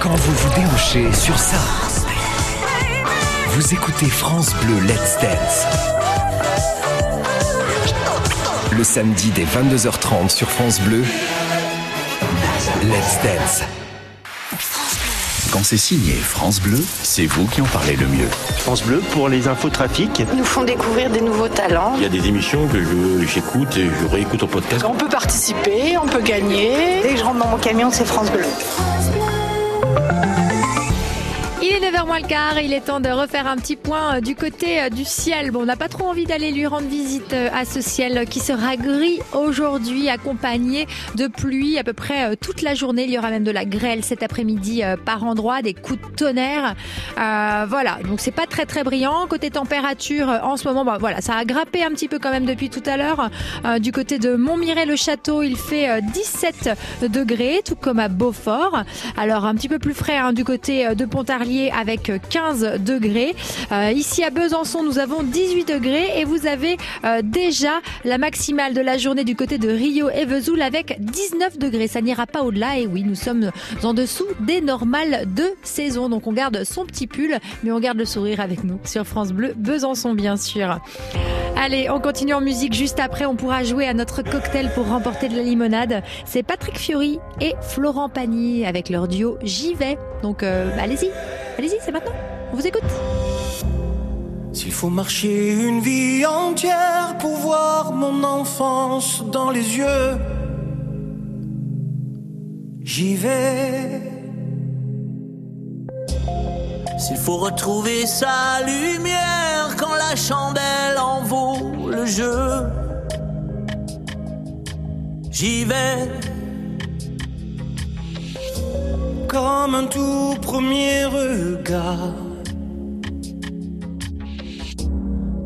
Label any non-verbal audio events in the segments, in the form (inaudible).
Quand vous vous déhochez sur ça, vous écoutez France Bleu Let's Dance. Le samedi dès 22h30 sur France Bleu, Let's Dance. Quand c'est signé France Bleu, c'est vous qui en parlez le mieux. France Bleu pour les infos trafic. Ils nous font découvrir des nouveaux talents. Il y a des émissions que je- j'écoute et je réécoute au podcast. On peut participer, on peut gagner. Dès que je rentre dans mon camion, c'est France Bleu. Est 9h moins le quart, il est temps de refaire un petit point euh, du côté euh, du ciel. Bon, on n'a pas trop envie d'aller lui rendre visite euh, à ce ciel qui sera gris aujourd'hui, accompagné de pluie à peu près toute la journée. Il y aura même de la grêle cet après-midi par endroit, des coups de tonnerre. Voilà, donc c'est pas très très brillant. Côté température, en ce moment, bah, voilà, ça a grappé un petit peu quand même depuis tout à l'heure. Du côté de Montmiret-le-Château, il fait euh, 17 degrés, tout comme à Beaufort. Alors un petit peu plus frais hein, du côté de Pontarlier avec 15 degrés. Euh, ici à Besançon, nous avons 18 degrés et vous avez euh, déjà la maximale de la journée du côté de Rio et Vesoul avec 19 degrés. Ça n'ira pas au-delà et oui, nous sommes en dessous des normales de saison. Donc on garde son petit pull, mais on garde le sourire avec nous sur France Bleu Besançon bien sûr. Allez, on continue en musique. Juste après, on pourra jouer à notre cocktail pour remporter de la limonade. C'est Patrick Fiori et Florent Pagny avec leur duo J'y vais. Donc euh, allez-y, allez-y, c'est maintenant. On vous écoute. S'il faut marcher une vie entière pour voir mon enfance dans les yeux, j'y vais. S'il faut retrouver sa lumière quand la chandelle j'y vais. Comme un tout premier regard.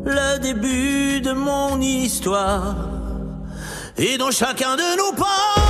le début de mon histoire. Et dans chacun de nos pas,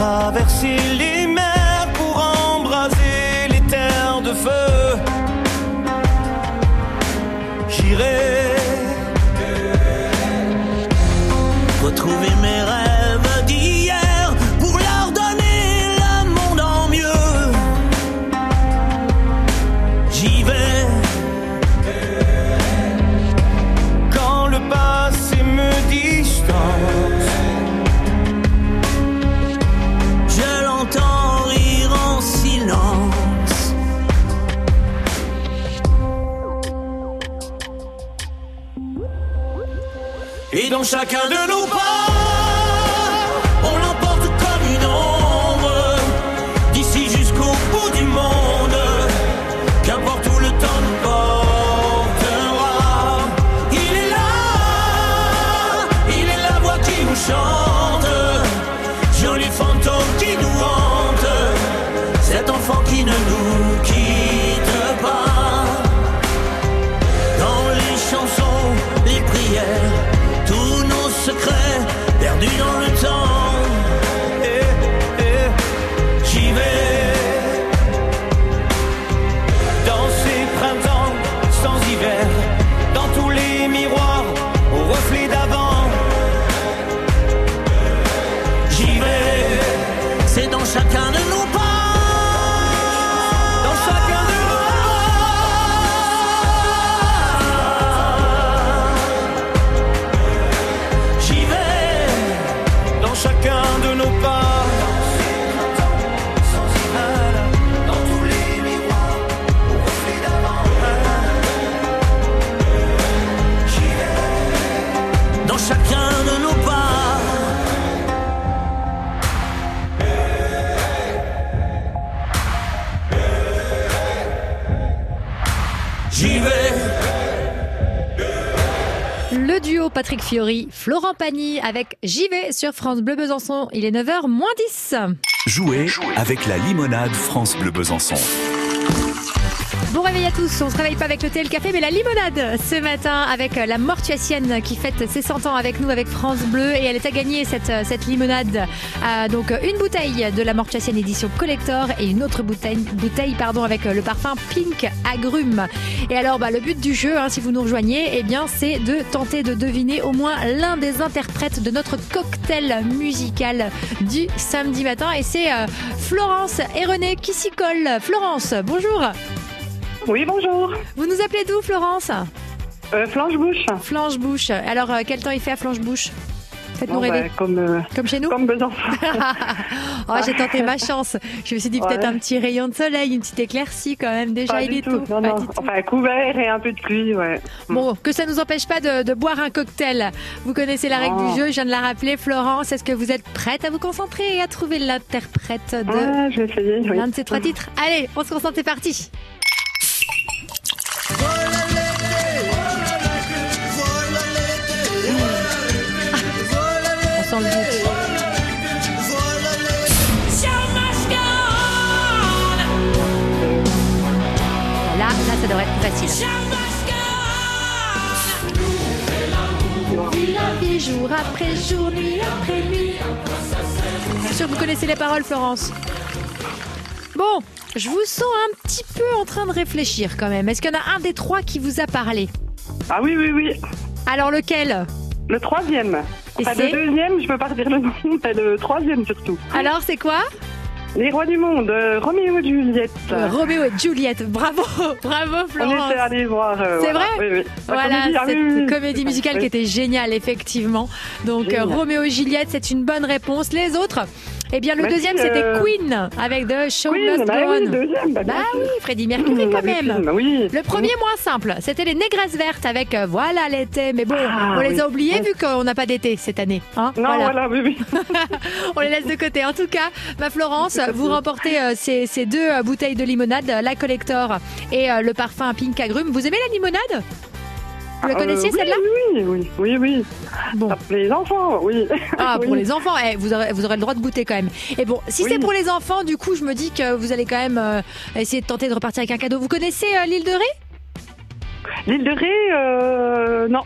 traverser les tous nos secrets perdus dans le temps. Patrick Fiori, Florent Pagny avec vais sur France Bleu Besançon. Il est 9h moins 10. Jouez avec la limonade France Bleu Besançon. Bon réveil à tous, on se réveille pas avec le thé et le café mais la limonade ce matin avec la mortuacienne qui fête ses 100 ans avec nous avec France Bleu et elle est à gagner cette, cette limonade. Euh, donc une bouteille de la mortuacienne édition collector et une autre bouteille, bouteille pardon, avec le parfum Pink Agrumes. Et alors bah, le but du jeu, hein, si vous nous rejoignez, eh bien c'est de tenter de deviner au moins l'un des interprètes de notre cocktail musical du samedi matin et c'est euh, Florence et René qui s'y collent. Florence, bonjour. Oui, bonjour. Vous nous appelez d'où, Florence Euh, Flanche-Bouche. Flanche-Bouche. Alors, euh, quel temps il fait à Flanche-Bouche Faites-nous Bon, rêver. bah, comme, euh, Comme chez nous? comme Besançon. (laughs) (laughs) Oh, j'ai tenté ma chance. Je me suis dit peut-être Ouais. un petit rayon de soleil, une petite éclaircie quand même. Déjà, Pas il est tout. tôt. Non, Pas non. tout. Enfin, couvert et un peu de pluie, ouais. Bon, que ça nous empêche pas de, de boire un cocktail. Vous connaissez la règle du jeu, je viens de la rappeler. Florence, est-ce que vous êtes prête à vous concentrer et à trouver l'interprète de Ah, oui. l'un de ces trois titres? Allez, on se concentre, c'est parti. On sent le. Là, là, ça devrait être facile. Jour après jour, nuit après nuit. Je suis sûre que vous connaissez les paroles, Florence? Bon, je vous sens un petit peu en train de réfléchir quand même. Est-ce qu'il y en a un des trois qui vous a parlé? Ah oui, oui, oui. Alors lequel? Le troisième. Et Enfin, c'est? le deuxième, je peux pas redire le nom, (laughs) mais le troisième surtout. Alors c'est quoi? Les rois du monde, euh, Roméo et Juliette. Euh, Roméo et Juliette. Bravo, (laughs) bravo On Florence. était allés voir. euh, C'est voilà. vrai? Oui, oui. La Voilà, comédie, ah oui, cette oui, oui. comédie musicale qui était géniale, effectivement. Donc, euh, Génial. Roméo et Juliette, c'est une bonne réponse. Les autres? Eh bien, le Merci, deuxième, c'était euh, Queen, avec The Show Oui, Must bah Go oui, On. le deuxième. Bah, Bah oui. Freddie Mercury Mmh, quand même. oui. Le premier moins simple, c'était les négresses vertes avec euh, voilà l'été. Mais bon, Ah, on les a oubliés vu qu'on n'a pas d'été cette année. hein. Non, voilà, oui, oui. (laughs) on les laisse de côté. En tout cas, ma Florence, vous remportez euh, ces, ces deux bouteilles de limonade, la collector et le parfum Pink Agrumes. Vous aimez la limonade? Vous la Euh, connaissiez celle-là? Oui, oui, oui, oui. Bon. Ah, Les enfants, oui. Ah, pour (laughs) les enfants, eh, vous, aurez, vous aurez le droit de goûter quand même. Et bon, si c'est pour les enfants, du coup, je me dis que vous allez quand même euh, essayer de tenter de repartir avec un cadeau. Vous connaissez euh, l'île de Ré? L'île de Ré, euh, non.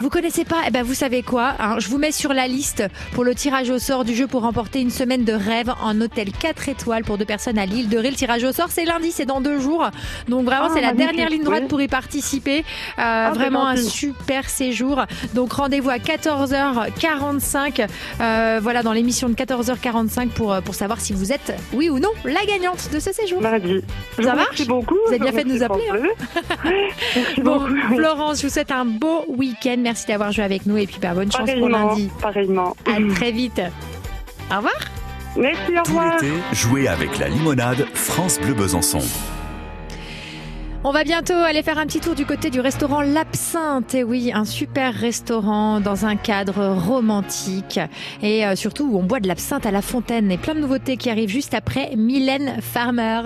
Vous connaissez pas Eh ben, vous savez quoi hein, Je vous mets sur la liste pour le tirage au sort du jeu pour remporter une semaine de rêve en hôtel 4 étoiles pour deux personnes à l'île de Ré. Le tirage au sort, c'est lundi, c'est dans deux jours. Donc vraiment, Ah, c'est la dernière ligne droite pour y participer. Euh, c'est vraiment un super séjour. Donc rendez-vous à 14h45. euh, voilà, dans l'émission de 14h45 pour, pour savoir si vous êtes, oui ou non, la gagnante de ce séjour. Mardi. Ça marche beaucoup. Vous avez bien fait de nous appeler, (laughs) (laughs) Bon, oui. Florence, je vous souhaite un beau week-end. Merci d'avoir joué avec nous et puis bah, bonne chance pour lundi. pareillement. À très vite. Au revoir. Merci, au Tout revoir. l'été, jouez avec la limonade France Bleu Besançon. On va bientôt aller faire un petit tour du côté du restaurant L'Absinthe. Et oui, un super restaurant dans un cadre romantique. Et euh, surtout où on boit de l'absinthe à la fontaine. Et plein de nouveautés qui arrivent juste après Mylène Farmer.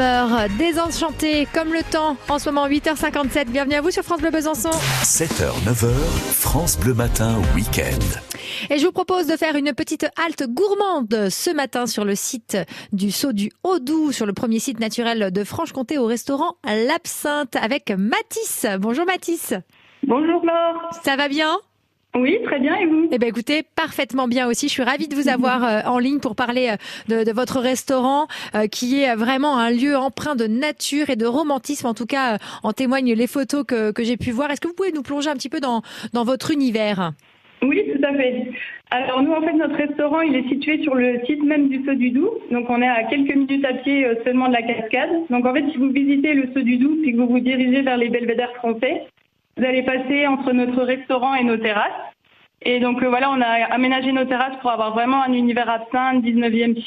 Mylène Farmer, désenchantée comme le temps, en ce moment 8h57. Bienvenue à vous sur France Bleu Besançon. 7h, 9h, France Bleu Matin, week-end. Et je vous propose de faire une petite halte gourmande ce matin sur le site du Saut du Haut-Doubs, sur le premier site naturel de Franche-Comté au restaurant L'Absinthe avec Mathis. Bonjour Mathis. Bonjour Laure. Ça va bien? Oui, très bien, et vous? Eh ben écoutez, parfaitement bien aussi. Je suis ravie de vous avoir euh, en ligne pour parler euh, de, de votre restaurant euh, qui est vraiment un lieu empreint de nature et de romantisme. En tout cas, euh, en témoignent les photos que, que j'ai pu voir. Est-ce que vous pouvez nous plonger un petit peu dans, dans votre univers? Oui, tout à fait. Alors nous, en fait, notre restaurant, il est situé sur le site même du Saut du Doubs. Donc on est à quelques minutes à pied euh, seulement de la cascade. Donc en fait, si vous visitez le Saut du Doubs et que vous vous dirigez vers les belvédères français, vous allez passer entre notre restaurant et nos terrasses. Et donc euh, voilà, on a aménagé nos terrasses pour avoir vraiment un univers absinthe, 19e siècle.